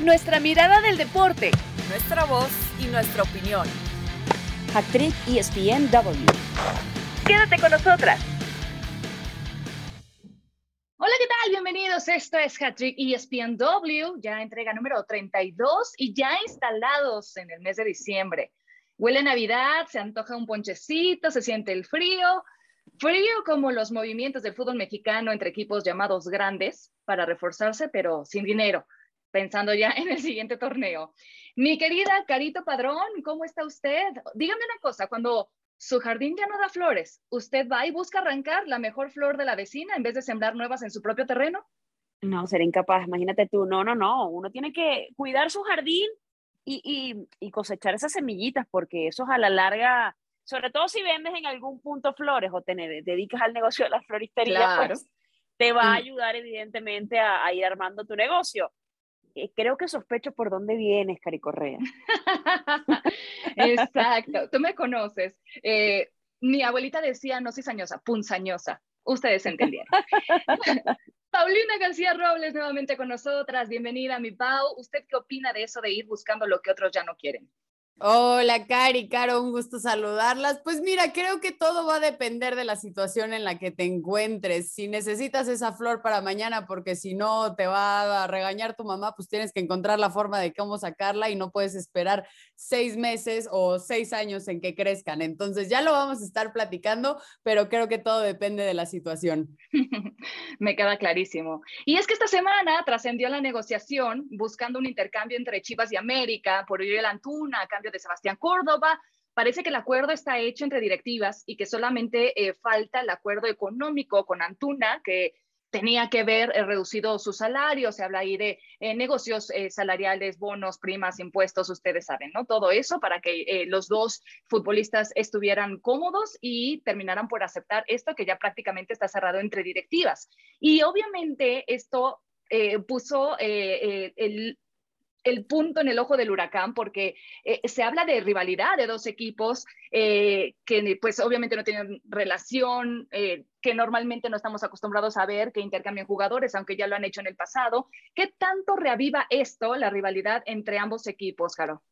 nuestra mirada del deporte, nuestra voz y nuestra opinión. Actriz ESPNW. Quédate con nosotras. Hola, ¿qué tal? Bienvenidos. Esto es Hattrick ESPNW, ya entrega número 32 y ya instalados en el mes de diciembre. Huele Navidad, se antoja un ponchecito, se siente el frío, frío como los movimientos del fútbol mexicano entre equipos llamados grandes para reforzarse, pero sin dinero, pensando ya en el siguiente torneo. Mi querida Carito Padrón, ¿cómo está usted? Dígame una cosa, cuando su jardín ya no da flores, ¿usted va y busca arrancar la mejor flor de la vecina en vez de sembrar nuevas en su propio terreno? No, sería incapaz, imagínate tú, no, no, no, uno tiene que cuidar su jardín y, y, cosechar esas semillitas, porque eso a la larga, sobre todo si vendes en algún punto flores o te dedicas al negocio de la floristería, pues, te va a mm. ayudar evidentemente a, a ir armando tu negocio. Eh, creo que sospecho por dónde vienes, Cari Correa. Exacto, tú me conoces. Eh, mi abuelita decía no cizañosa, punzañosa. Ustedes entendieron. Paulina García Robles nuevamente con nosotras. Bienvenida, mi Pau. ¿Usted qué opina de eso de ir buscando lo que otros ya no quieren? Hola, Cari, Caro, un gusto saludarlas. Pues mira, creo que todo va a depender de la situación en la que te encuentres. Si necesitas esa flor para mañana, porque si no te va a regañar tu mamá, pues tienes que encontrar la forma de cómo sacarla y no puedes esperar seis meses o seis años en que crezcan. Entonces ya lo vamos a estar platicando, pero creo que todo depende de la situación. Me queda clarísimo. Y es que esta semana trascendió la negociación buscando un intercambio entre Chivas y América por Uriel Antuna cambio de Sebastián Córdoba. Parece que el acuerdo está hecho entre directivas y que solamente eh, falta el acuerdo económico con Antuna, que tenía que ver eh, reducido su salario, se habla ahí de eh, negocios salariales, bonos, primas, impuestos, ustedes saben, ¿no? Todo eso para que los dos futbolistas estuvieran cómodos y terminaran por aceptar esto que ya prácticamente está cerrado entre directivas. Y obviamente esto puso el el punto en el ojo del huracán porque eh, se habla de rivalidad de dos equipos eh, que pues obviamente no tienen relación, eh, que normalmente no estamos acostumbrados a ver que intercambian jugadores, aunque ya lo han hecho en el pasado. ¿Qué tanto reaviva esto, la rivalidad entre ambos equipos, Caro?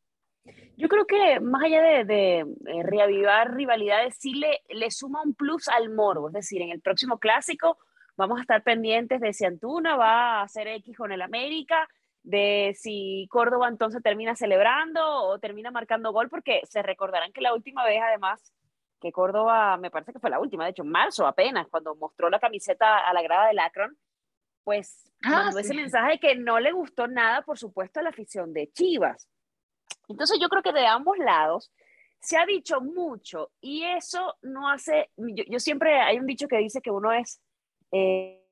Yo creo que más allá de, reavivar rivalidades, sí le, le suma un plus al morbo, es decir, en el próximo clásico vamos a estar pendientes de si Antuna va a hacer X con el América, de si Córdoba entonces termina celebrando o termina marcando gol, porque se recordarán que la última vez, además, que Córdoba, me parece que fue la última, de hecho, en marzo apenas, cuando mostró la camiseta a la grada del Akron, pues ah, mandó ese mensaje de que no le gustó nada, por supuesto, a la afición de Chivas. Entonces yo creo que de ambos lados se ha dicho mucho y eso no hace, yo, siempre, hay un dicho que dice que uno es... Eh,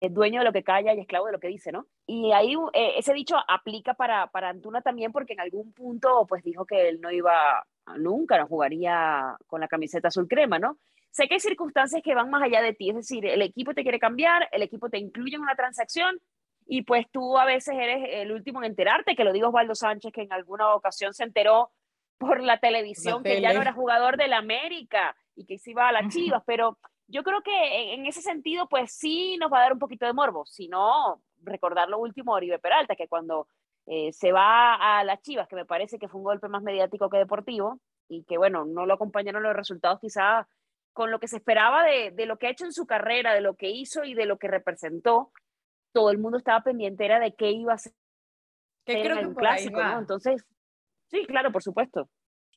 dueño de lo que calla y esclavo de lo que dice, ¿no? Y ahí eh, ese dicho aplica para, para Antuna también porque en algún punto pues dijo que él no iba, nunca no jugaría con la camiseta azul crema, ¿no? Sé que hay circunstancias que van más allá de ti, es decir, el equipo te quiere cambiar, el equipo te incluye en una transacción y pues tú a veces eres el último en enterarte, que lo digo Osvaldo Sánchez, que en alguna ocasión se enteró por la televisión que ya no era jugador del América y que se iba a las Chivas, pero yo creo que en ese sentido, pues sí nos va a dar un poquito de morbo, si no, recordar lo último de Oribe Peralta, que cuando eh, se va a las Chivas, que me parece que fue un golpe más mediático que deportivo, y que bueno, no lo acompañaron los resultados quizá con lo que se esperaba de, de lo que ha hecho en su carrera, de lo que hizo y de lo que representó, todo el mundo estaba pendiente era de qué iba a ser que creo en el clásico, ¿no? Entonces, sí, claro, por supuesto.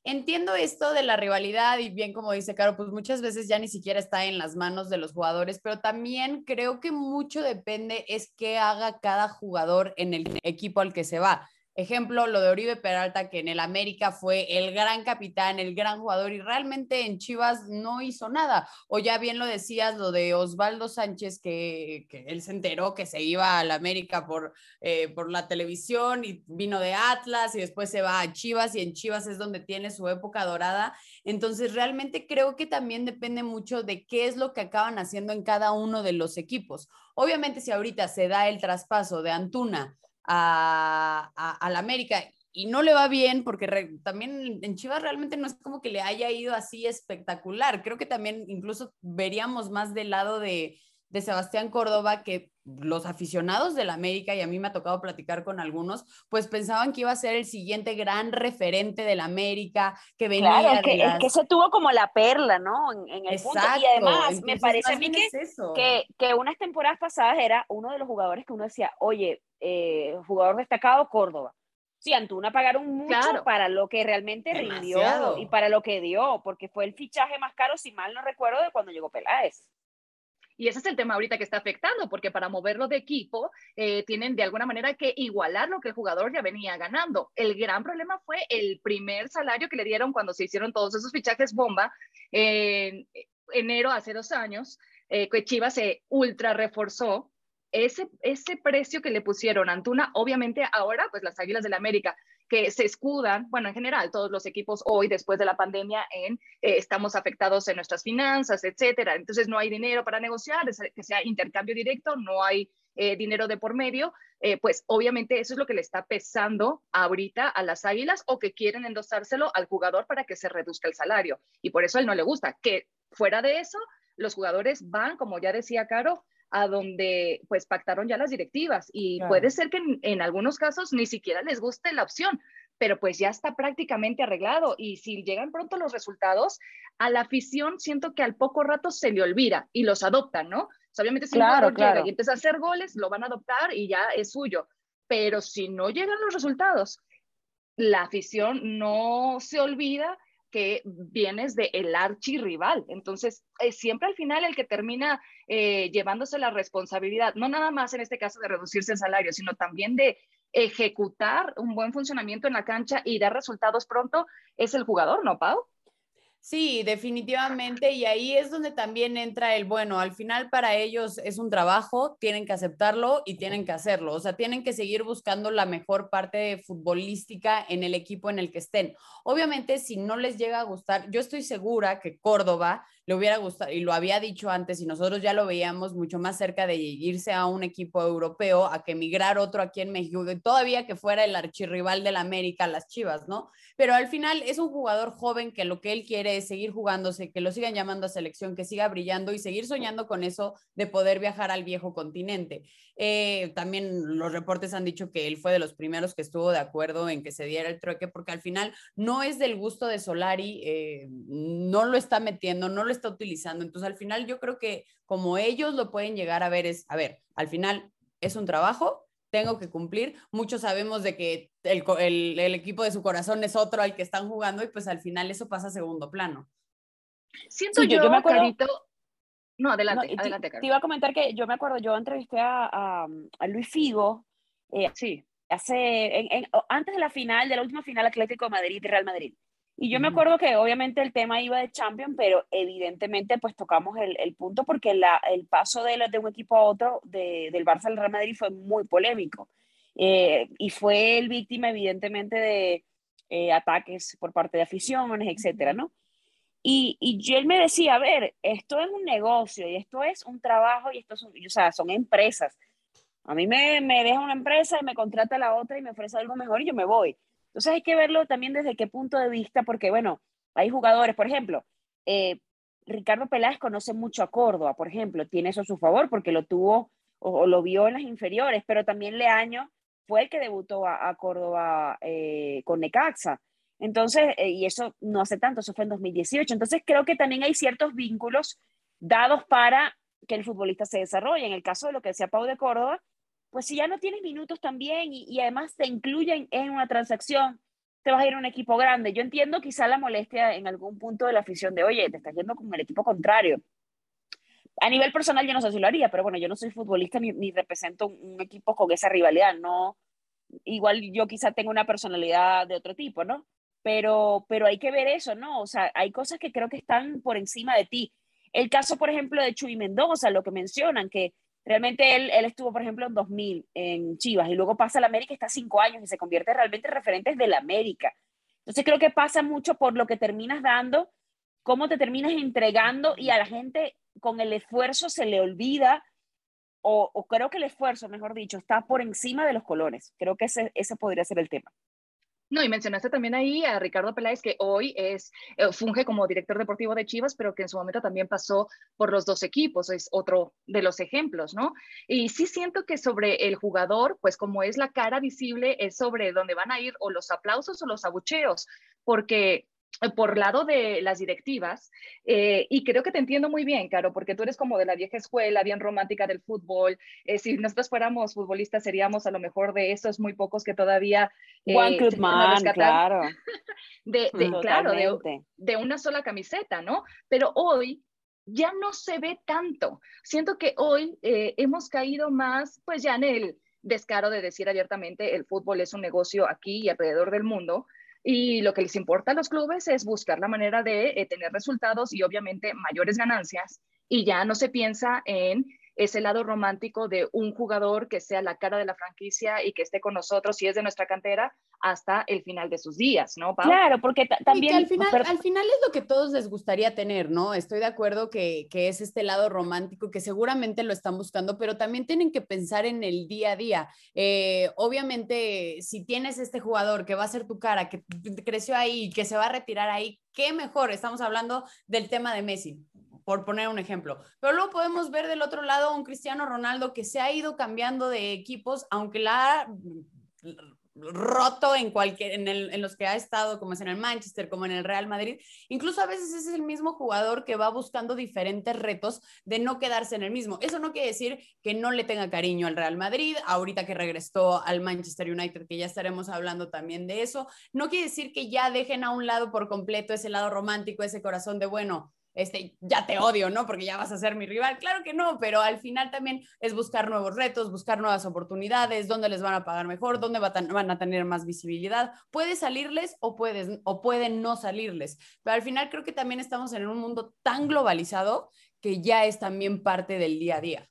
Entiendo esto de la rivalidad y bien como dice Caro, pues muchas veces ya ni siquiera está en las manos de los jugadores, pero también creo que mucho depende es qué haga cada jugador en el equipo al que se va. Ejemplo, lo de Oribe Peralta, que en el América fue el gran capitán, el gran jugador, y realmente en Chivas no hizo nada. O ya bien lo decías, lo de Osvaldo Sánchez, que, él se enteró que se iba al América por, eh, por la televisión y vino de Atlas y después se va a Chivas y en Chivas es donde tiene su época dorada. Entonces, realmente creo que también depende mucho de qué es lo que acaban haciendo en cada uno de los equipos. Obviamente, si ahorita se da el traspaso de Antuna, a, la América y no le va bien porque también en Chivas realmente no es como que le haya ido así espectacular. Creo que también incluso veríamos más del lado de, de Sebastián Córdoba que los aficionados del América, y a mí me ha tocado platicar con algunos, pues pensaban que iba a ser el siguiente gran referente del América, que venía Claro, es que, es las- que se tuvo como la perla, ¿no? En, en el punto. Exacto. Y además, me parece a mí que, es que, que unas temporadas pasadas era uno de los jugadores que uno decía, oye, eh, jugador destacado, Córdoba. Sí, Antuna pagaron mucho Claro. para lo que realmente rindió y para lo que dio, porque fue el fichaje más caro, si mal no recuerdo, de cuando llegó Peláez. Y ese es el tema ahorita que está afectando, porque para moverlo de equipo eh, tienen de alguna manera que igualar lo que el jugador ya venía ganando. El gran problema fue el primer salario que le dieron cuando se hicieron todos esos fichajes bomba en enero hace dos años, eh, que Chivas se ultra reforzó. Ese, ese precio que le pusieron a Antuna, obviamente ahora, pues las Águilas del América, que se escudan, bueno, en general, todos los equipos hoy, después de la pandemia, en eh, estamos afectados en nuestras finanzas, etcétera. Entonces no hay dinero para negociar, es- que sea intercambio directo, no hay eh, dinero de por medio. eh, pues obviamente eso es lo que le está pesando ahorita a las águilas o que quieren endosárselo al jugador para que se reduzca el salario. Y por eso a él no le gusta. Que fuera de eso, los jugadores van, como ya decía Caro, a donde pues pactaron ya las directivas y Claro. puede ser que en, en algunos casos ni siquiera les guste la opción, pero pues ya está prácticamente arreglado y si llegan pronto los resultados, a la afición siento que al poco rato se le olvida y los adoptan, ¿no? O sea, obviamente si un Claro, jugador llega y empieza a hacer goles, lo van a adoptar y ya es suyo, pero si no llegan los resultados, la afición no se olvida que vienes de el archirrival. Entonces, es siempre al final el que termina eh, llevándose la responsabilidad, no nada más en este caso de reducirse el salario, sino también de ejecutar un buen funcionamiento en la cancha y dar resultados pronto, es el jugador, ¿no, Pau? Sí, definitivamente. Y ahí es donde también entra el, bueno, al final para ellos es un trabajo, tienen que aceptarlo y tienen que hacerlo. O sea, tienen que seguir buscando la mejor parte futbolística en el equipo en el que estén. Obviamente, si no les llega a gustar, yo estoy segura que Córdoba le hubiera gustado, y lo había dicho antes, y nosotros ya lo veíamos mucho más cerca de irse a un equipo europeo, a que emigrar otro aquí en México, todavía que fuera el archirrival del América, las Chivas, ¿no? Pero al final es un jugador joven que lo que él quiere es seguir jugándose, que lo sigan llamando a selección, que siga brillando y seguir soñando con eso de poder viajar al viejo continente. Eh, también los reportes han dicho que él fue de los primeros que estuvo de acuerdo en que se diera el trueque, porque al final no es del gusto de Solari, eh, no lo está metiendo, no lo utilizando. Entonces al final yo creo que como ellos lo pueden llegar a ver es, a ver, al final es un trabajo, tengo que cumplir. Muchos sabemos de que el, el- el equipo de su corazón es otro al que están jugando y pues al final eso pasa a segundo plano. Siento Sí, yo- yo, yo me acuerdo- Carito... No, No, adelante, te, adelante, te Caro. iba a comentar que yo me acuerdo, yo entrevisté a, a- a Luis Figo Sí, hace, en- en- antes de la final, de la última final Atlético de Madrid y Real Madrid. Y yo me acuerdo que obviamente el tema iba de Champions, pero evidentemente pues tocamos el, el punto porque la, el paso de, de un equipo a otro, de- del Barça al Real Madrid fue muy polémico. Eh, y fue el víctima evidentemente de eh, ataques por parte de aficiones, etcétera, ¿no? Y, y él me decía, a ver, esto es un negocio y esto es un trabajo y esto son, o sea, son empresas. A mí me, me deja una empresa y me contrata la otra y me ofrece algo mejor y yo me voy. Entonces hay que verlo también desde qué punto de vista, porque bueno, hay jugadores, por ejemplo, eh, Ricardo Peláez conoce mucho a Córdoba, por ejemplo, tiene eso a su favor porque lo tuvo o, lo vio en las inferiores, pero también Leaño fue el que debutó a, a Córdoba eh, con Necaxa. Entonces, eh, y eso no hace tanto, eso fue en 2018. Entonces, creo que también hay ciertos vínculos dados para que el futbolista se desarrolle. En el caso de lo que decía Pau de Córdoba, pues si ya no tienes minutos también y, además te incluyen en una transacción, te vas a ir a un equipo grande. Yo entiendo quizá la molestia en algún punto de la afición de, oye, te estás yendo con el equipo contrario. A nivel personal yo no sé si lo haría, pero bueno, yo no soy futbolista ni, ni represento un, un equipo con esa rivalidad, no. Igual yo quizá tengo una personalidad de otro tipo, ¿no? Pero, pero hay que ver eso, ¿no? O sea, hay cosas que creo que están por encima de ti. El caso, por ejemplo, de Chuy Mendoza, lo que mencionan, que realmente él, él estuvo, por ejemplo, en 2000 en Chivas y luego pasa a la América, está cinco años y se convierte realmente en referentes de la América. Entonces creo que pasa mucho por lo que terminas dando, cómo te terminas entregando y a la gente con el esfuerzo se le olvida, o, o creo que el esfuerzo, mejor dicho, está por encima de los colores. Creo que ese, ese podría ser el tema. No, y mencionaste también ahí a Ricardo Peláez, que hoy es, eh, funge como director deportivo de Chivas, pero que en su momento también pasó por los dos equipos, es otro de los ejemplos, ¿no? Y sí siento que sobre el jugador, pues como es la cara visible, es sobre dónde van a ir o los aplausos o los abucheos, porque por lado de las directivas, eh, y creo que te entiendo muy bien, Caro, porque tú eres como de la vieja escuela, bien romántica del fútbol. Eh, si nosotros fuéramos futbolistas, seríamos a lo mejor de esos muy pocos que todavía... Eh, One Club Man, claro. de, claro, de, de una sola camiseta, ¿no? Pero hoy ya no se ve tanto. Siento que hoy hemos caído más, pues ya en el descaro de decir abiertamente, el fútbol es un negocio aquí y alrededor del mundo, y lo que les importa a los clubes es buscar la manera de eh, tener resultados y obviamente mayores ganancias. Y ya no se piensa en ese lado romántico de un jugador que sea la cara de la franquicia y que esté con nosotros si es de nuestra cantera hasta el final de sus días, ¿no? Claro, porque también... al, final, al final es lo que todos les gustaría tener, ¿no? Estoy de acuerdo que, que, es este lado romántico que seguramente lo están buscando, pero también tienen que pensar en el día a día. Eh, obviamente, si tienes este jugador que va a ser tu cara, que creció ahí, que se va a retirar ahí, qué mejor. Estamos hablando del tema de Messi por poner un ejemplo. Pero luego podemos ver del otro lado un Cristiano Ronaldo que se ha ido cambiando de equipos, aunque la ha roto en cualquier en, los que ha estado como es en el Manchester como en el Real Madrid. Incluso a veces es el mismo jugador que va buscando diferentes retos de no quedarse en el mismo. Eso no quiere decir que no le tenga cariño al Real Madrid ahorita que regresó al Manchester United que ya estaremos hablando también de eso. No quiere decir que ya dejen a un lado por completo ese lado romántico ese corazón de bueno este, ya te odio, ¿no? Porque ya vas a ser mi rival. Claro que no, pero al final también es buscar nuevos retos, buscar nuevas oportunidades, dónde les van a pagar mejor, dónde van a tener más visibilidad. Puede salirles o, puedes, o pueden no salirles, pero al final creo que también estamos en un mundo tan globalizado que ya es también parte del día a día.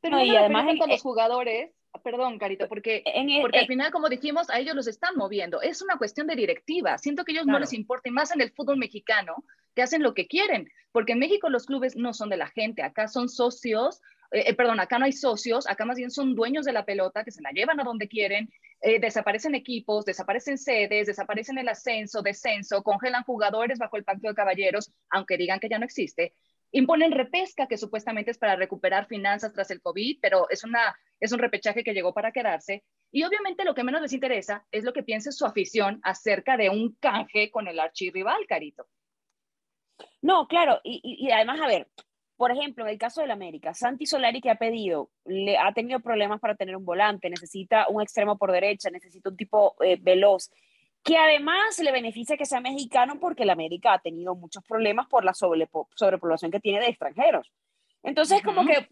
Pero y además en, los jugadores perdón, Carito, porque, porque al final, como dijimos, a ellos los están moviendo. Es una cuestión de directiva. Siento que a ellos no les importa, más en el fútbol mexicano, que hacen lo que quieren, porque en México los clubes no son de la gente, acá son socios, eh, eh, perdón, acá no hay socios, acá más bien son dueños de la pelota que se la llevan a donde quieren, eh, desaparecen equipos, desaparecen sedes, desaparecen el ascenso, descenso, congelan jugadores bajo el pacto de caballeros, aunque digan que ya no existe, imponen repesca, que supuestamente es para recuperar finanzas tras el COVID, pero es, una, es un repechaje que llegó para quedarse. Y obviamente lo que menos les interesa es lo que piense su afición acerca de un canje con el archirrival, Carito. No, claro, y, además, a ver, por ejemplo, en el caso del América, Santi Solari que ha pedido, le ha tenido problemas para tener un volante, necesita un extremo por derecha, necesita un tipo eh, veloz, que además le beneficia que sea mexicano porque el América ha tenido muchos problemas por la sobrepoblación que tiene de extranjeros. Entonces, como que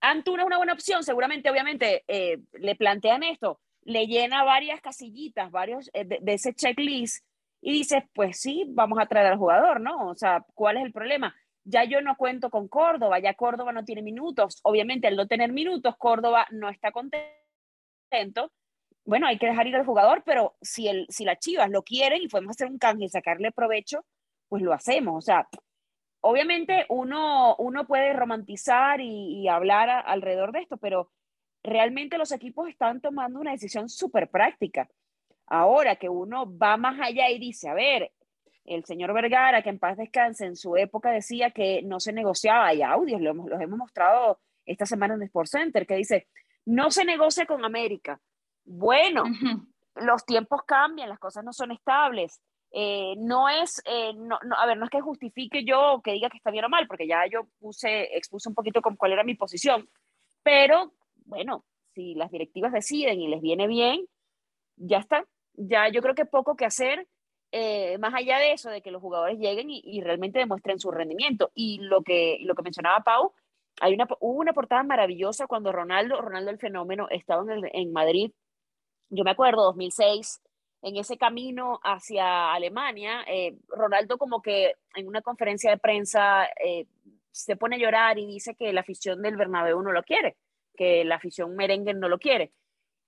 Antuna es una buena opción, seguramente, obviamente, eh, le plantean esto, le llena varias casillitas, varios eh, de, de, ese checklist y dices, pues sí, vamos a traer al jugador, ¿no? O sea, ¿cuál es el problema? Ya yo no cuento con Córdoba, ya Córdoba no tiene minutos. Obviamente, al no tener minutos, Córdoba no está contento. Bueno, hay que dejar ir al jugador, pero si, el, si las chivas lo quieren y podemos hacer un canje y sacarle provecho, pues lo hacemos. O sea, obviamente uno, uno puede romantizar y, y hablar alrededor de esto, pero realmente los equipos están tomando una decisión súper práctica. Ahora que uno va más allá y dice, a ver, el señor Vergara, que en paz descanse, en su época decía que no se negociaba, hay audios, los hemos mostrado esta semana en Sport Center, que dice, no se negocia con América. Bueno, los tiempos cambian, las cosas no son estables. Eh, no es, eh, no, a ver, no es que justifique yo que diga que está bien o mal, porque ya yo puse, expuse un poquito con cuál era mi posición, pero bueno, si las directivas deciden y les viene bien, ya está, ya yo creo que poco que hacer, eh, más allá de eso, de que los jugadores lleguen y, realmente demuestren su rendimiento. Y lo que, lo que mencionaba Pau, hay una, hubo una portada maravillosa cuando Ronaldo, Ronaldo el fenómeno, estaba en, en Madrid, yo me acuerdo, 2006, en ese camino hacia Alemania, eh, Ronaldo como que en una conferencia de prensa eh, se pone a llorar y dice que la afición del Bernabéu no lo quiere, que la afición merengue no lo quiere.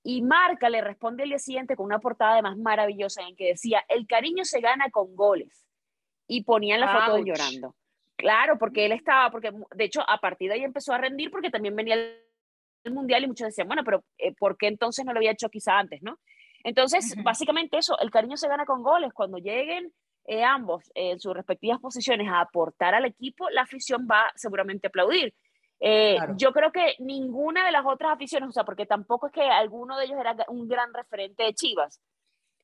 Y Marca le responde el día siguiente con una portada además maravillosa en que decía, el cariño se gana con goles. Y ponían la foto de llorando. Claro, porque él estaba, porque de hecho a partir de ahí empezó a rendir porque también venía el, mundial y muchos decían, bueno, pero eh, ¿por qué entonces no lo había hecho quizá antes, no? Entonces, básicamente eso, el cariño se gana con goles. Cuando lleguen eh, ambos en sus respectivas posiciones a aportar al equipo, la afición va seguramente a aplaudir. Eh, yo creo que ninguna de las otras aficiones, o sea, porque tampoco es que alguno de ellos era un gran referente de Chivas,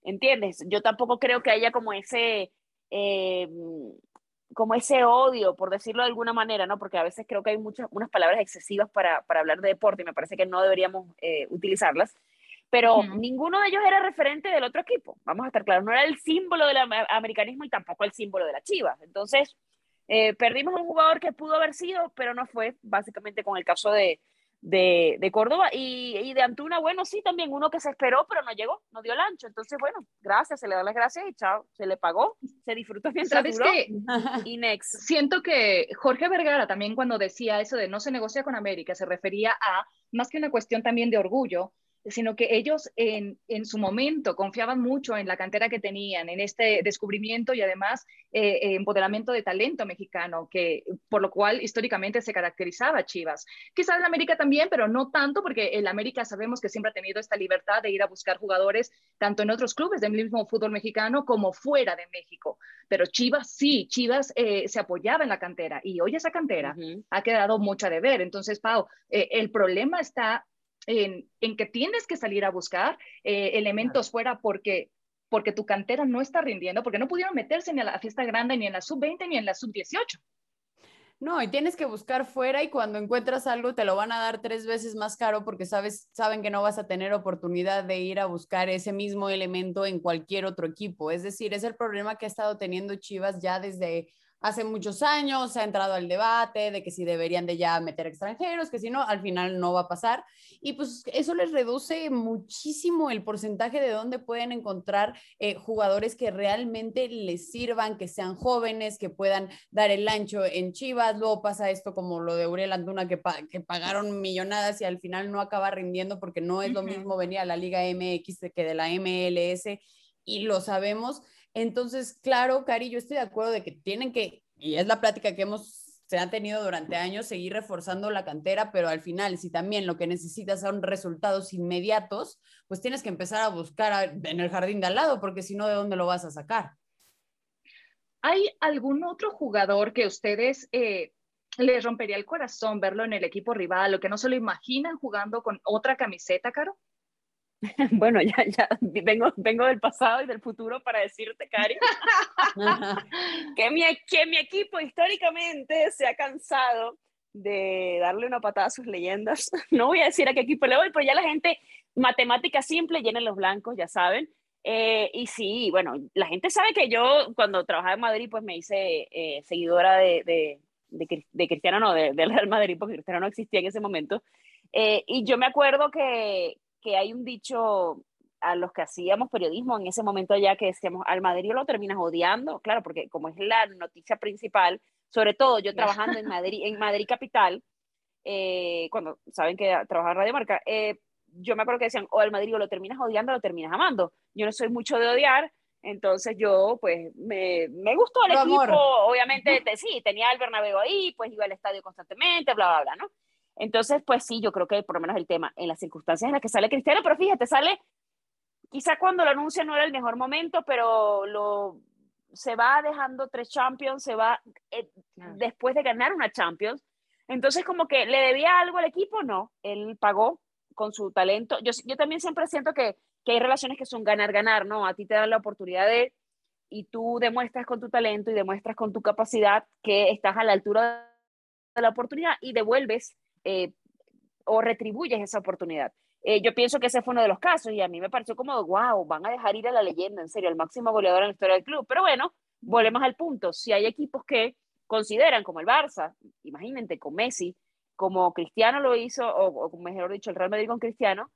¿entiendes? Yo tampoco creo que haya como ese, como ese odio, por decirlo de alguna manera, ¿no? Porque a veces creo que hay muchas, unas palabras excesivas para, para hablar de deporte y me parece que no deberíamos utilizarlas pero ninguno de ellos era referente del otro equipo, vamos a estar claros, no era el símbolo del americanismo y tampoco el símbolo de la Chivas. Entonces, eh, perdimos un jugador que pudo haber sido, pero no fue, básicamente con el caso de, de, de Córdoba y, y, de Antuna, bueno, sí, también uno que se esperó, pero no llegó, no dio el ancho. Entonces, bueno, gracias, se le da las gracias y chao, se le pagó, se disfrutó mientras ¿Sabes duró. Qué? Y next. Siento que Jorge Vergara también cuando decía eso de no se negocia con América, se refería a más que una cuestión también de orgullo, sino que ellos en, en, su momento confiaban mucho en la cantera que tenían, en este descubrimiento y además eh, empoderamiento de talento mexicano, que por lo cual históricamente se caracterizaba Chivas. Quizás en América también, pero no tanto, porque en América sabemos que siempre ha tenido esta libertad de ir a buscar jugadores tanto en otros clubes del mismo fútbol mexicano como fuera de México. Pero Chivas sí, Chivas eh, se apoyaba en la cantera y hoy esa cantera uh -huh. ha quedado mucho a deber. Entonces, Pau, eh, el problema está en, en, que tienes que salir a buscar eh, elementos claro. fuera porque, porque tu cantera no está rindiendo, porque no pudieron meterse ni a la fiesta grande, ni en la sub-20, ni en la sub-18. No, y tienes que buscar fuera y cuando encuentras algo te lo van a dar tres veces más caro porque sabes, saben que no vas a tener oportunidad de ir a buscar ese mismo elemento en cualquier otro equipo. Es decir, es el problema que ha estado teniendo Chivas ya desde hace muchos años se ha entrado al debate de que si deberían de ya meter extranjeros, que si no, al final no va a pasar. Y pues eso les reduce muchísimo el porcentaje de dónde pueden encontrar eh, jugadores que realmente les sirvan, que sean jóvenes, que puedan dar el ancho en Chivas. Luego pasa esto como lo de Uriel Antuna, que, pa que pagaron millonadas y al final no acaba rindiendo porque no es lo mismo venir a la Liga MX que de la MLS y lo sabemos. Entonces, claro, Cari, yo estoy de acuerdo de que tienen que, y es la plática que hemos se ha tenido durante años, seguir reforzando la cantera, pero al final, si también lo que necesitas son resultados inmediatos, pues tienes que empezar a buscar en el jardín de al lado, porque si no, ¿de dónde lo vas a sacar? ¿Hay algún otro jugador que ustedes eh, rompería el corazón verlo en el equipo rival o que no se lo imaginan jugando con otra camiseta, Caro? Bueno, ya, ya vengo, vengo del pasado y del futuro para decirte, Cari, que, mi, que mi equipo históricamente se ha cansado de darle una patada a sus leyendas. No voy a decir a qué equipo le voy, pero ya la gente, matemática simple, llenen los blancos, ya saben. Eh, y sí, bueno, la gente sabe que yo cuando trabajaba en Madrid, pues me hice eh, seguidora de, de, de, de, Cristiano, no, del Real Madrid, porque Cristiano no existía en ese momento. Eh, y yo me acuerdo que, que hay un dicho a los que hacíamos periodismo en ese momento ya que decíamos, al Madrid lo terminas odiando, claro, porque como es la noticia principal, sobre todo yo trabajando en Madrid, en Madrid Capital, eh, cuando saben que trabaja en Radio Marca, eh, yo me acuerdo que decían, o al Madrid o lo terminas odiando o lo terminas amando. Yo no soy mucho de odiar, entonces yo, pues, me, me gustó el equipo, amor. obviamente, te, sí, tenía el Bernabéu ahí, pues iba al estadio constantemente, bla, bla, bla, ¿no? Entonces, pues sí, yo creo que por lo menos el tema, en las circunstancias en las que sale Cristiano, pero fíjate, sale, quizá cuando lo anuncia no era el mejor momento, pero lo, se va dejando tres Champions, se va eh, después de ganar una Champions. Entonces, como que le debía algo al equipo, no, él pagó con su talento. Yo, yo también siempre siento que, que hay relaciones que son ganar-ganar, ¿no? A ti te dan la oportunidad de, y tú demuestras con tu talento y demuestras con tu capacidad que estás a la altura de la oportunidad y devuelves eh, o retribuyes esa oportunidad. Eh, yo pienso que ese fue uno de los casos y a mí me pareció como, wow, van a dejar ir a la leyenda, en serio, el máximo goleador en la historia del club. Pero bueno, volvemos al punto. Si hay equipos que consideran, como el Barça, imagínate, con Messi, como Cristiano lo hizo, o, o mejor dicho, el Real Madrid con Cristiano,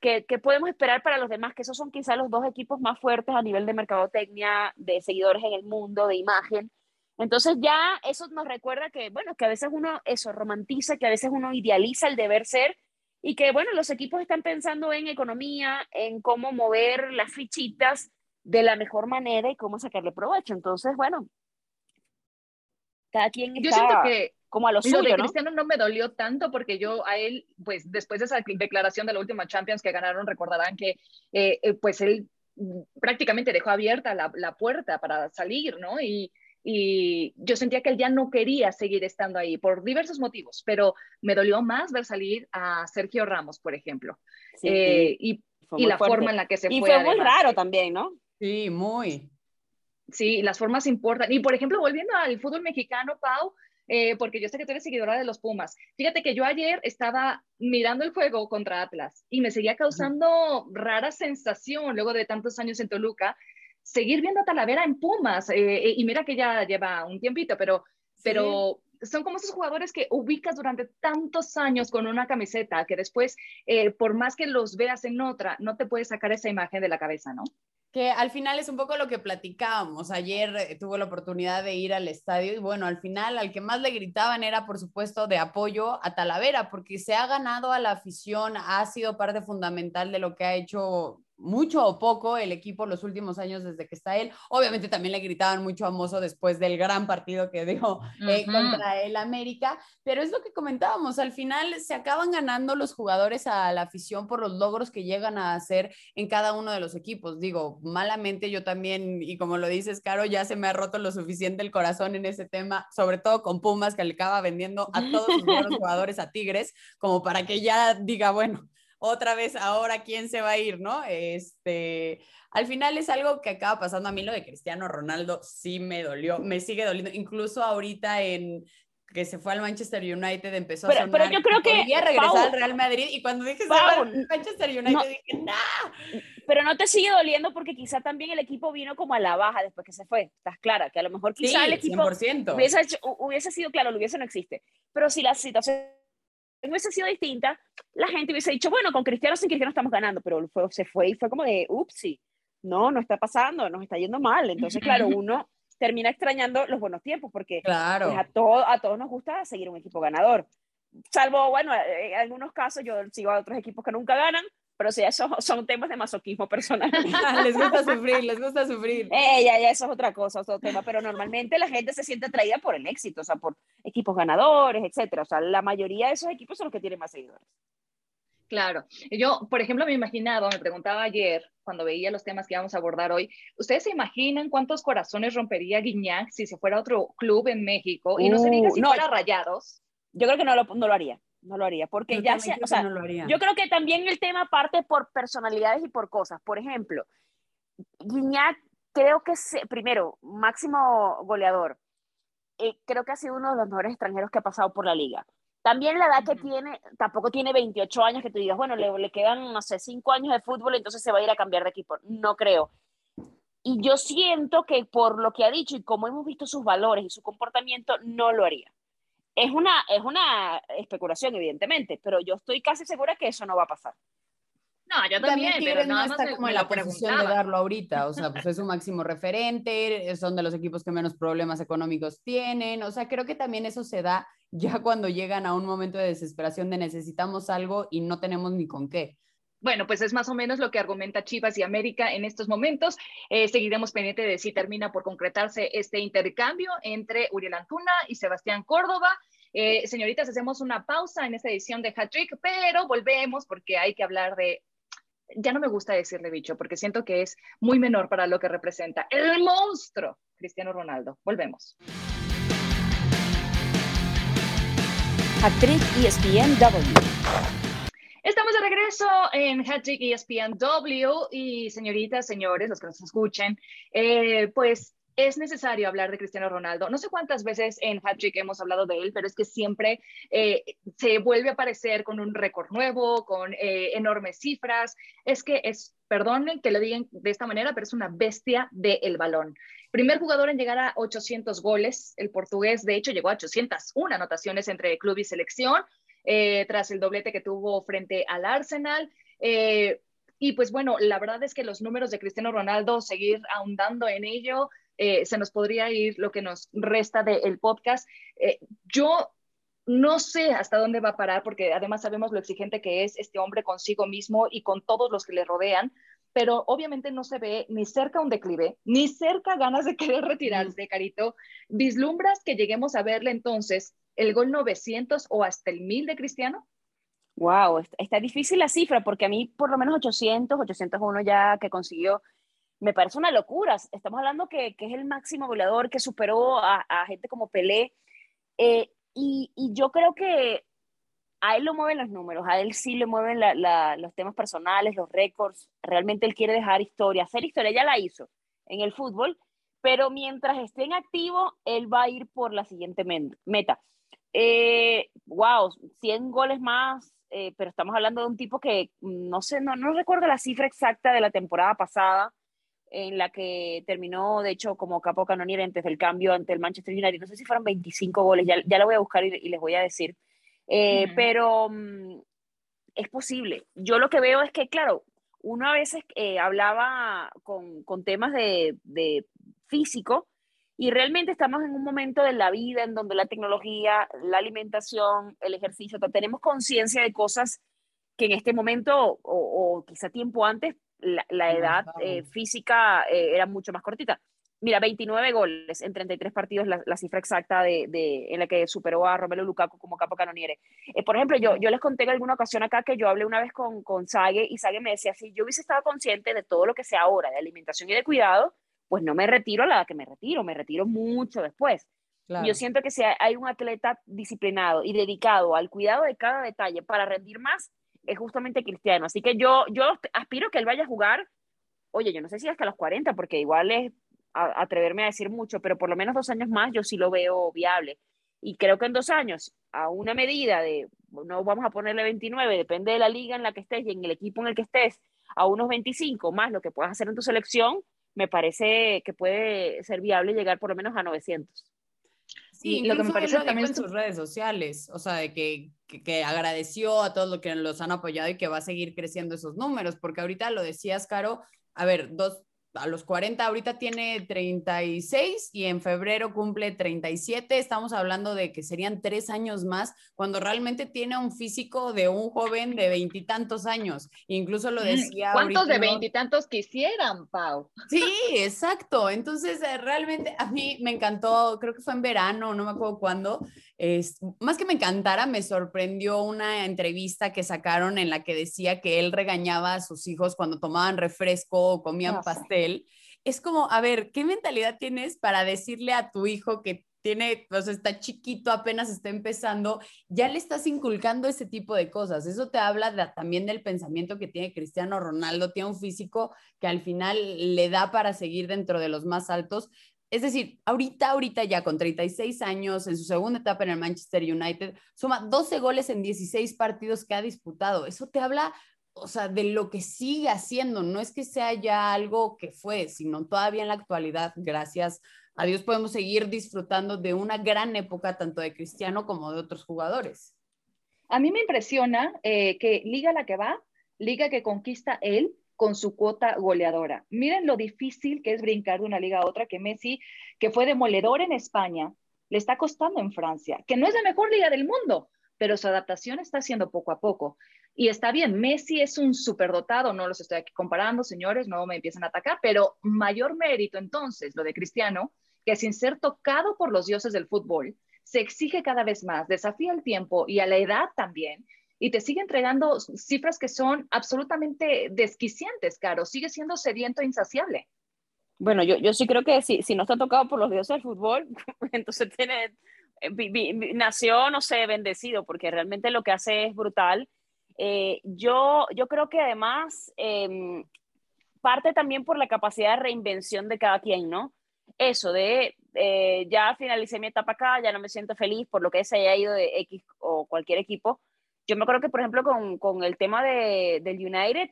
¿qué, ¿qué, podemos esperar para los demás? Que esos son quizás los dos equipos más fuertes a nivel de mercadotecnia, de seguidores en el mundo, de imagen. Entonces ya eso nos recuerda que, bueno, que a veces uno eso romantiza, que a veces uno idealiza el deber ser y que, bueno, los equipos están pensando en economía, en cómo mover las fichitas de la mejor manera y cómo sacarle provecho. Entonces, bueno, cada quien Yo está siento que como a lo lo suyo, de ¿no? Cristiano no me dolió tanto porque yo a él, pues después de esa declaración de la última Champions que ganaron, recordarán que eh, eh, pues él mm, prácticamente dejó abierta la, la puerta para salir, ¿no? Y, y yo sentía que él ya no quería seguir estando ahí por diversos motivos, pero me dolió más ver salir a Sergio Ramos, por ejemplo, Sí, Eh, y, fue la fuerte. forma en la que se Y fue. fue muy además. raro también, ¿no? Sí, muy. Sí, las formas importan. Y por ejemplo, volviendo al fútbol mexicano, Pau, eh, porque yo sé que tú eres seguidora de los Pumas. Fíjate que yo ayer estaba mirando el juego contra Atlas y me seguía causando rara sensación luego de tantos años en Toluca, seguir viendo a Talavera en Pumas. eh, eh, y mira que ya lleva un tiempito, pero, pero son como esos jugadores que ubicas durante tantos años con una camiseta que después, eh, por más que los veas en otra, no te puedes sacar esa imagen de la cabeza, ¿no? Que al final es un poco lo que platicábamos. Ayer tuve la oportunidad de ir al estadio y bueno, al final al que más le gritaban era por supuesto de apoyo a Talavera, porque se ha ganado a la afición, ha sido parte fundamental de lo que ha hecho mucho o poco el equipo los últimos años desde que está él. Obviamente también le gritaban mucho a Mozo después del gran partido que dio eh, contra el América, pero es lo que comentábamos, al final se acaban ganando los jugadores a la afición por los logros que llegan a hacer en cada uno de los equipos. Digo, malamente yo también, y como lo dices, Caro, ya se me ha roto lo suficiente el corazón en ese tema, sobre todo con Pumas, que le acaba vendiendo a todos buenos jugadores a Tigres, como para que ya diga, bueno, otra vez ahora quién se va a ir, ¿no? Este, al final es algo que acaba pasando a mí lo de Cristiano Ronaldo sí me dolió, me sigue doliendo, incluso ahorita en que se fue al Manchester United empezó Pero- a sonar pero yo creo que, podía regresar Pau, al Real Madrid y cuando dije Pau, al Manchester United no. dije, "Nah". Pero no te sigue doliendo porque quizá también el equipo vino como a la baja después que se fue. Estás clara, que a lo mejor Sí, quizá el equipo 100%. hubiese, hecho- hu- hubiese sido, claro, lo hubiese no existe. Pero si la situación hubiese sido distinta, la gente hubiese dicho, bueno, con Cristiano sin Cristiano estamos ganando, pero fue- se fue y fue como de, upsi, no, no está pasando, nos está yendo mal. Entonces, claro, uno termina extrañando los buenos tiempos porque Claro. pues, a, todo, a todos nos gusta seguir un equipo ganador. Salvo, bueno, en algunos casos yo sigo a otros equipos que nunca ganan, pero sí, esos son temas de masoquismo personal. les gusta sufrir, les gusta sufrir. Eh, ya, ya, eso es otra cosa, otro tema, pero normalmente la gente se siente atraída por el éxito, o sea, por equipos ganadores, etcétera. O sea, la mayoría de esos equipos son los que tienen más seguidores. Claro. Yo, por ejemplo, me imaginaba, me preguntaba ayer, cuando veía los temas que íbamos a abordar hoy, ¿ustedes se imaginan cuántos corazones rompería Guiñac si se fuera a otro club en México? Y no se diga Uh, si no. fuera Rayados. Yo creo que no lo, no lo haría, no lo haría, porque Yo ya también se, creo o sea, no lo haría. yo creo que también el tema parte por personalidades y por cosas. Por ejemplo, Guiñac creo que, se, primero, máximo goleador, eh, creo que ha sido uno de los mejores extranjeros que ha pasado por la liga. También la edad que tiene, tampoco tiene 28 años que tú digas, bueno, le, le quedan, no sé, 5 años de fútbol, entonces se va a ir a cambiar de equipo. No creo. Y yo siento que por lo que ha dicho y como hemos visto sus valores y su comportamiento, no lo haría. Es una, es una especulación, evidentemente, pero yo estoy casi segura que eso no va a pasar. No, yo También también, pero no nada más está como en la posición de darlo ahorita, o sea, pues es su máximo referente, son de los equipos que menos problemas económicos tienen, o sea, creo que también eso se da ya cuando llegan a un momento de desesperación de necesitamos algo y no tenemos ni con qué. Bueno, pues es más o menos lo que argumenta Chivas y América en estos momentos. Eh, seguiremos pendiente de si termina por concretarse este intercambio entre Uriel Antuna y Sebastián Córdoba. Eh, señoritas, hacemos una pausa en esta edición de Hat Trick, pero volvemos porque hay que hablar de. Ya no me gusta decirle bicho, porque siento que es muy menor para lo que representa el monstruo Cristiano Ronaldo. Volvemos. Actriz ESPNW. Estamos de regreso en Hattrick ESPNW y señoritas, señores, los que nos escuchen, eh, pues es necesario hablar de Cristiano Ronaldo. No sé cuántas veces en Hattrick hemos hablado de él, pero es que siempre eh, se vuelve a aparecer con un récord nuevo, con eh, enormes cifras. Es que es, perdonen que lo digan de esta manera, pero es una bestia del balón. Primer jugador en llegar a 800 goles, el portugués de hecho llegó a 801 anotaciones entre club y selección. Eh, tras el doblete que tuvo frente al Arsenal. Eh, y pues bueno, la verdad es que los números de Cristiano Ronaldo, seguir ahondando en ello, eh, se nos podría ir lo que nos resta del podcast. Eh, yo no sé hasta dónde va a parar, porque además sabemos lo exigente que es este hombre consigo mismo y con todos los que le rodean, pero obviamente no se ve ni cerca un declive, ni cerca ganas de querer retirarse, Carito. ¿Vislumbras que lleguemos a verle entonces el gol 900 o hasta el 1000 de Cristiano? Wow, está difícil la cifra porque a mí por lo menos 800, 801 ya que consiguió, me parece una locura. Estamos hablando que, que es el máximo goleador que superó a, a gente como Pelé. Eh, y, y, yo creo que a él lo mueven los números, a él sí le mueven la, los temas personales, los récords. Realmente él quiere dejar historia, hacer historia, ya la hizo en el fútbol, pero mientras esté en activo, él va a ir por la siguiente meta. Eh, wow, 100 goles más, eh, pero estamos hablando de un tipo que no sé, no, no recuerdo la cifra exacta de la temporada pasada, en la que terminó, de hecho, como capo canonier antes del cambio ante el Manchester United. No sé si fueron 25 goles, ya, ya lo voy a buscar y, les voy a decir. Eh, pero mm, es posible. Yo lo que veo es que, claro, uno a veces eh, hablaba con, con temas de, de, físico y realmente estamos en un momento de la vida en donde la tecnología, la alimentación, el ejercicio, tenemos conciencia de cosas que en este momento o, o quizá tiempo antes la, edad eh, física eh, era mucho más cortita. Mira, 29 goles en 33 partidos, la, la cifra exacta de, de, en la que superó a Romelu Lukaku como capo canoniere. Eh, por ejemplo, yo, yo les conté en alguna ocasión acá que yo hablé una vez con, con Sage y Sage me decía, si yo hubiese estado consciente de todo lo que sea ahora de alimentación y de cuidado, pues no me retiro a la que me retiro, me retiro mucho después. Claro. Yo siento que si hay un atleta disciplinado y dedicado al cuidado de cada detalle para rendir más, es justamente Cristiano. Así que yo, yo aspiro que él vaya a jugar, oye, yo no sé si hasta los 40, porque igual es atreverme a decir mucho, pero por lo menos dos años más yo sí lo veo viable. Y creo que en dos años, a una medida de, no vamos a ponerle 29, depende de la liga en la que estés y en el equipo en el que estés, a unos 25 más lo que puedas hacer en tu selección, me parece que puede ser viable llegar por lo menos a 900. Sí, lo que me parece también en sus redes sociales, o sea, de que, que, que, agradeció a todos los que los han apoyado y que va a seguir creciendo esos números, porque ahorita lo decías, Caro, a ver, dos, a los 40, ahorita tiene 36 y en febrero cumple 37. Estamos hablando de que serían tres años más, cuando realmente tiene un físico de un joven de veintitantos años. Incluso lo decía. ¿Cuántos de veintitantos quisieran, Pau? Sí, exacto. Entonces, eh, realmente a mí me encantó, creo que fue en verano, no me acuerdo cuándo. Es, más que me encantara, me sorprendió una entrevista que sacaron en la que decía que él regañaba a sus hijos cuando tomaban refresco o comían pastel. Es como, a ver, ¿qué mentalidad tienes para decirle a tu hijo que tiene, pues está chiquito, apenas está empezando, ya le estás inculcando ese tipo de cosas. Eso te habla de, también del pensamiento que tiene Cristiano Ronaldo, tiene un físico que al final le da para seguir dentro de los más altos, es decir, ahorita, ahorita ya con 36 años, en su segunda etapa en el Manchester United, suma 12 goles en 16 partidos que ha disputado. Eso te habla, o sea, de lo que sigue haciendo. No es que sea ya algo que fue, sino todavía en la actualidad, gracias a Dios, podemos seguir disfrutando de una gran época, tanto de Cristiano como de otros jugadores. A mí me impresiona eh, que liga la que va, liga que conquista él, con su cuota goleadora. Miren lo difícil que es brincar de una liga a otra, que Messi, que fue demoledor en España, le está costando en Francia, que no es la mejor liga del mundo, pero su adaptación está haciendo poco a poco. Y está bien, Messi es un superdotado, no los estoy aquí comparando, señores, no me empiecen a atacar, pero mayor mérito entonces lo de Cristiano, que sin ser tocado por los dioses del fútbol, se exige cada vez más, desafía el tiempo y a la edad también, y te sigue entregando cifras que son absolutamente desquiciantes, Caro. Sigue siendo sediento e insaciable. Bueno, yo, yo sí creo que si, si no está tocado por los dioses del fútbol, entonces tiene, eh, nació, no sé, bendecido, porque realmente lo que hace es brutal. Eh, yo, yo creo que además eh, parte también por la capacidad de reinvención de cada quien, ¿no? Eso de eh, ya finalicé mi etapa acá, ya no me siento feliz por lo que se haya ido de X o cualquier equipo, yo me acuerdo que, por ejemplo, con, con el tema de, del United,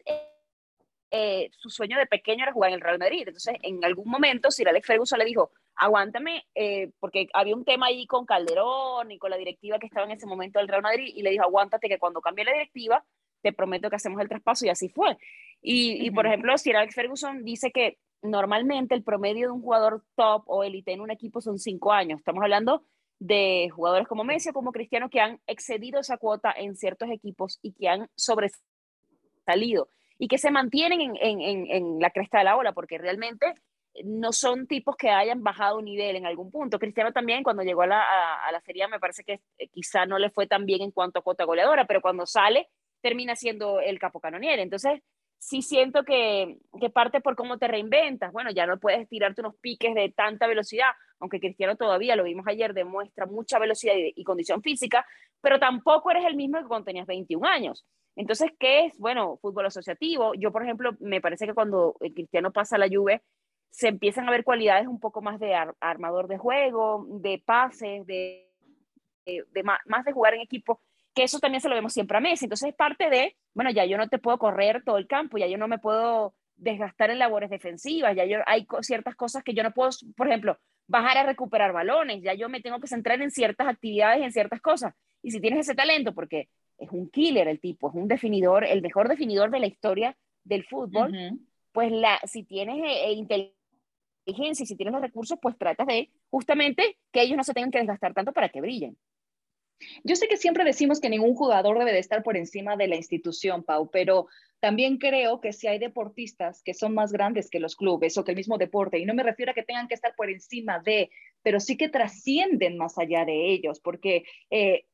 eh, su sueño de pequeño era jugar en el Real Madrid. Entonces, en algún momento, Sir Alex Ferguson le dijo, aguántame, eh, porque había un tema ahí con Calderón y con la directiva que estaba en ese momento del Real Madrid, y le dijo, aguántate que cuando cambie la directiva, te prometo que hacemos el traspaso, y así fue. Y, y por ejemplo, Sir Alex Ferguson dice que normalmente el promedio de un jugador top o élite en un equipo son cinco años. Estamos hablando de jugadores como Messi como Cristiano que han excedido esa cuota en ciertos equipos y que han sobresalido. y que se mantienen en, en, en, la cresta de la ola, porque realmente no son tipos que hayan bajado nivel en algún punto. Cristiano también cuando llegó a la, a, la Serie me parece que eh, quizá no le fue tan bien en cuanto a cuota goleadora, pero cuando sale termina siendo el capo canonier. Entonces, sí siento que, que, parte por cómo te reinventas. Bueno, ya no puedes tirarte unos piques de tanta velocidad, aunque Cristiano todavía, lo vimos ayer, demuestra mucha velocidad y, condición física, pero tampoco eres el mismo que cuando tenías 21 años. Entonces, ¿qué es? Bueno, fútbol asociativo. Yo, por ejemplo, me parece que cuando Cristiano pasa la Juve, se empiezan a ver cualidades un poco más de armador de juego, de pases, de, de, más, de jugar en equipo, que eso también se lo vemos siempre a Messi. Entonces es parte de, bueno, ya yo no te puedo correr todo el campo, ya yo no me puedo desgastar en labores defensivas, ya yo hay ciertas cosas que yo no puedo, por ejemplo, bajar a recuperar balones, ya yo me tengo que centrar en ciertas actividades, en ciertas cosas. Y si tienes ese talento, porque es un killer el tipo, es un definidor, el mejor definidor de la historia del fútbol, pues la, si tienes eh, inteligencia, y si tienes los recursos, pues tratas de justamente que ellos no se tengan que desgastar tanto para que brillen. Yo sé que siempre decimos que ningún jugador debe de estar por encima de la institución, Pau, pero también creo que si hay deportistas que son más grandes que los clubes o que el mismo deporte, y no me refiero a que tengan que estar por encima de, pero sí que trascienden más allá de ellos, porque eh,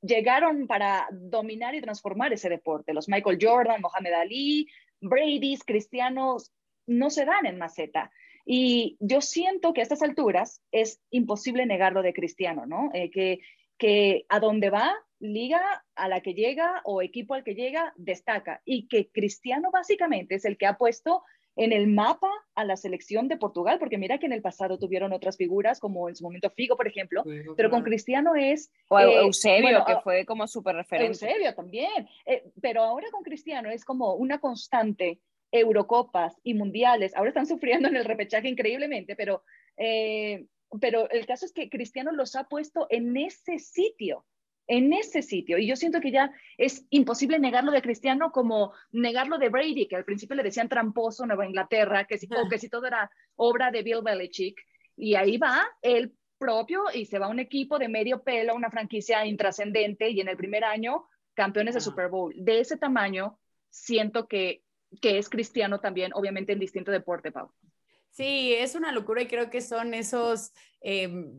llegaron para dominar y transformar ese deporte. Los Michael Jordan, Mohamed Ali, Brady's, Cristianos, no se dan en maceta. Y yo siento que a estas alturas es imposible negarlo de Cristiano, ¿no? Eh, que, que a donde va, liga a la que llega o equipo al que llega, destaca. Y que Cristiano básicamente es el que ha puesto en el mapa a la selección de Portugal, porque mira que en el pasado tuvieron otras figuras, como en su momento Figo, por ejemplo, pero con Cristiano es... O eh, Eusebio, que fue como súper referente. Eusebio también, eh, pero ahora con Cristiano es como una constante Eurocopas y Mundiales. Ahora están sufriendo en el repechaje increíblemente, pero, eh, pero el caso es que Cristiano los ha puesto en ese sitio, en ese sitio. Y yo siento que ya es imposible negarlo de Cristiano como negarlo de Brady, que al principio le decían tramposo Nueva Inglaterra, que si, que si todo era obra de Bill Belichick. Y ahí va él propio y se va a un equipo de medio pelo, una franquicia intrascendente y en el primer año campeones de Super Bowl. De ese tamaño, siento que que es cristiano también, obviamente en distinto deporte, Pau. Sí, es una locura y creo que son esos... Em,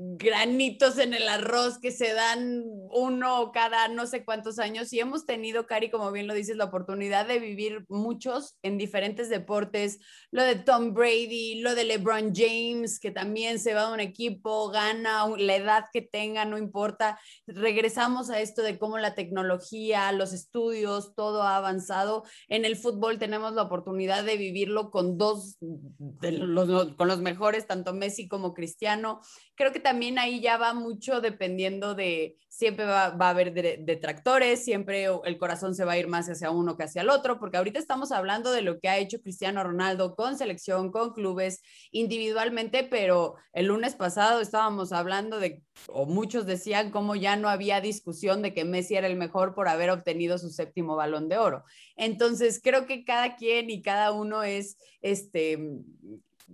granitos en el arroz que se dan uno cada no sé cuántos años y hemos tenido, Cari, como bien lo dices, la oportunidad de vivir muchos en diferentes deportes, lo de Tom Brady, lo de LeBron James, que también se va a un equipo, gana la edad que tenga, no importa. Regresamos a esto de cómo la tecnología, los estudios, todo ha avanzado. En el fútbol tenemos la oportunidad de vivirlo con dos, con los mejores, tanto Messi como Cristiano creo que también ahí ya va mucho dependiendo de, siempre va, a haber detractores, siempre el corazón se va a ir más hacia uno que hacia el otro, porque ahorita estamos hablando de lo que ha hecho Cristiano Ronaldo con selección, con clubes, individualmente, pero el lunes pasado estábamos hablando de, o muchos decían como ya no había discusión de que Messi era el mejor por haber obtenido su séptimo balón de oro. Entonces, creo que cada quien y cada uno es, este,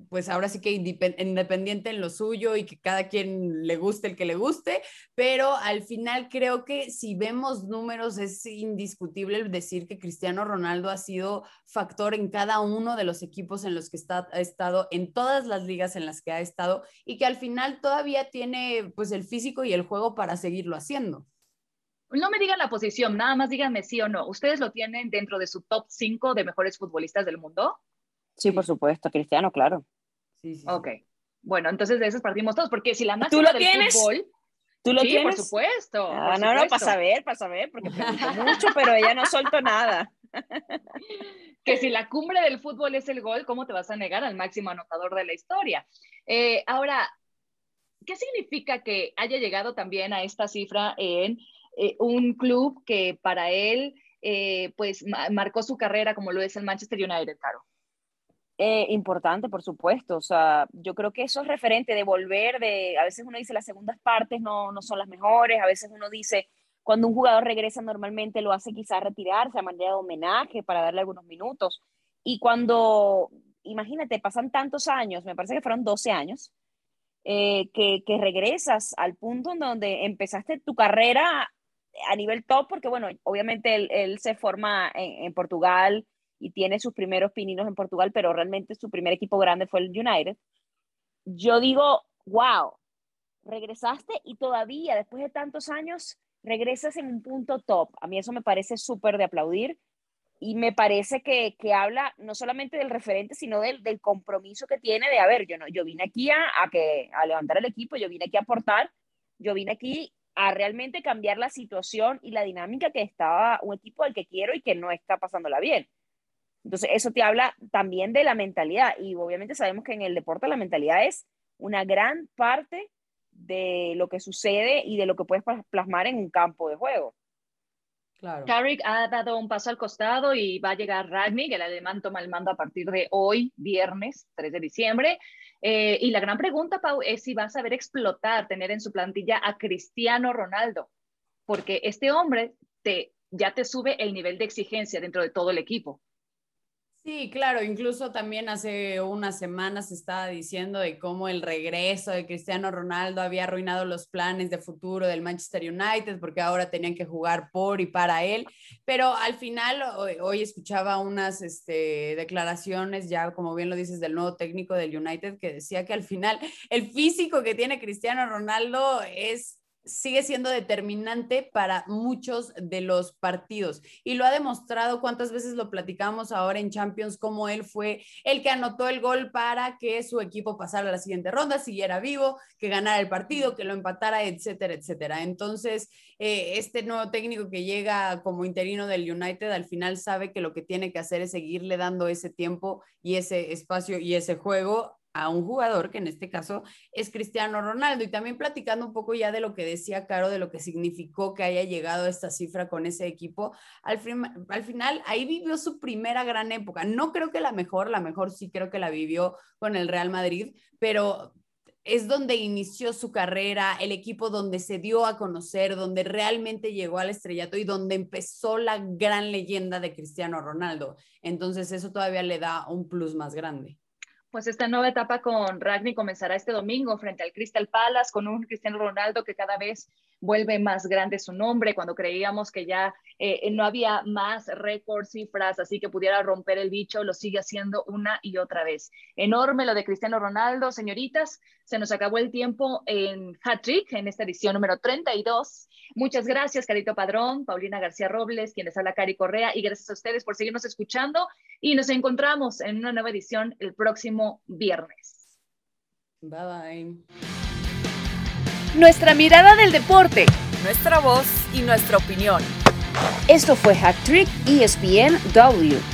pues ahora sí que independiente en lo suyo y que cada quien le guste el que le guste, pero al final creo que si vemos números es indiscutible decir que Cristiano Ronaldo ha sido factor en cada uno de los equipos en los que está, ha estado, en todas las ligas en las que ha estado y que al final todavía tiene pues el físico y el juego para seguirlo haciendo. No me digan la posición, nada más díganme sí o no. ¿Ustedes lo tienen dentro de su top 5 de mejores futbolistas del mundo? Sí, por supuesto, Cristiano, claro. Sí, sí, Ok. Bueno, entonces de esos partimos todos, porque si la máxima ¿Tú lo del tienes? fútbol... ¿Tú lo sí, tienes? por supuesto. Ah, no, no, para saber, para saber, porque pregunto mucho, pero ella no soltó nada. que si la cumbre del fútbol es el gol, ¿cómo te vas a negar al máximo anotador de la historia? Eh, ahora, ¿qué significa que haya llegado también a esta cifra en eh, un club que para él, eh, pues, marcó su carrera como lo es el Manchester United, Caro? Eh, importante, por supuesto. O sea, yo creo que eso es referente de volver, de, a veces uno dice las segundas partes no, no son las mejores, a veces uno dice, cuando un jugador regresa normalmente lo hace quizás retirarse a manera de homenaje para darle algunos minutos. Y cuando, imagínate, pasan tantos años, me parece que fueron 12 años, eh, que, que regresas al punto en donde empezaste tu carrera a nivel top, porque bueno, obviamente él, se forma en, Portugal y tiene sus primeros pininos en Portugal, pero realmente su primer equipo grande fue el United. Yo digo, wow, regresaste y todavía después de tantos años regresas en un punto top. A mí eso me parece súper de aplaudir y me parece que, habla no solamente del referente, sino del, del, compromiso que tiene de, a ver, yo, no, yo vine aquí a, que, a levantar el equipo, yo vine aquí a aportar, yo vine aquí a realmente cambiar la situación y la dinámica que estaba un equipo al que quiero y que no está pasándola bien. Entonces, eso te habla también de la mentalidad y obviamente sabemos que en el deporte la mentalidad es una gran parte de lo que sucede y de lo que puedes plasmar en un campo de juego. Claro. Carrick ha dado un paso al costado y va a llegar Ragnick, el alemán toma el mando a partir de hoy, viernes 3 de diciembre. Eh, y la gran pregunta, Pau, es si va a saber explotar, tener en su plantilla a Cristiano Ronaldo, porque este hombre te, ya te sube el nivel de exigencia dentro de todo el equipo. Sí, claro, incluso también hace unas semanas se estaba diciendo de cómo el regreso de Cristiano Ronaldo había arruinado los planes de futuro del Manchester United porque ahora tenían que jugar por y para él, pero al final hoy, escuchaba unas este, declaraciones ya, como bien lo dices, del nuevo técnico del United que decía que al final el físico que tiene Cristiano Ronaldo es sigue siendo determinante para muchos de los partidos y lo ha demostrado cuántas veces lo platicamos ahora en Champions como él fue el que anotó el gol para que su equipo pasara a la siguiente ronda, siguiera vivo, que ganara el partido, que lo empatara, etcétera, etcétera. Entonces, eh, este nuevo técnico que llega como interino del United al final sabe que lo que tiene que hacer es seguirle dando ese tiempo y ese espacio y ese juego a un jugador que en este caso es Cristiano Ronaldo. Y también platicando un poco ya de lo que decía Caro, de lo que significó que haya llegado a esta cifra con ese equipo, al, al final ahí vivió su primera gran época. No creo que la mejor, la mejor sí creo que la vivió con el Real Madrid, pero es donde inició su carrera, el equipo donde se dio a conocer, donde realmente llegó al estrellato y donde empezó la gran leyenda de Cristiano Ronaldo. Entonces eso todavía le da un plus más grande. Pues esta nueva etapa con Ragni comenzará este domingo frente al Crystal Palace con un Cristiano Ronaldo que cada vez vuelve más grande su nombre cuando creíamos que ya eh, no había más récords, cifras, así que pudiera romper el bicho, lo sigue haciendo una y otra vez. Enorme lo de Cristiano Ronaldo, señoritas, se nos acabó el tiempo en Hat Trick, en esta edición número 32. Muchas gracias, Carito Padrón, Paulina García Robles, quienes habla Cari Correa, y gracias a ustedes por seguirnos escuchando y nos encontramos en una nueva edición el próximo viernes. Bye bye. Nuestra mirada del deporte, nuestra voz y nuestra opinión. Esto fue Hack Trick ESPN W.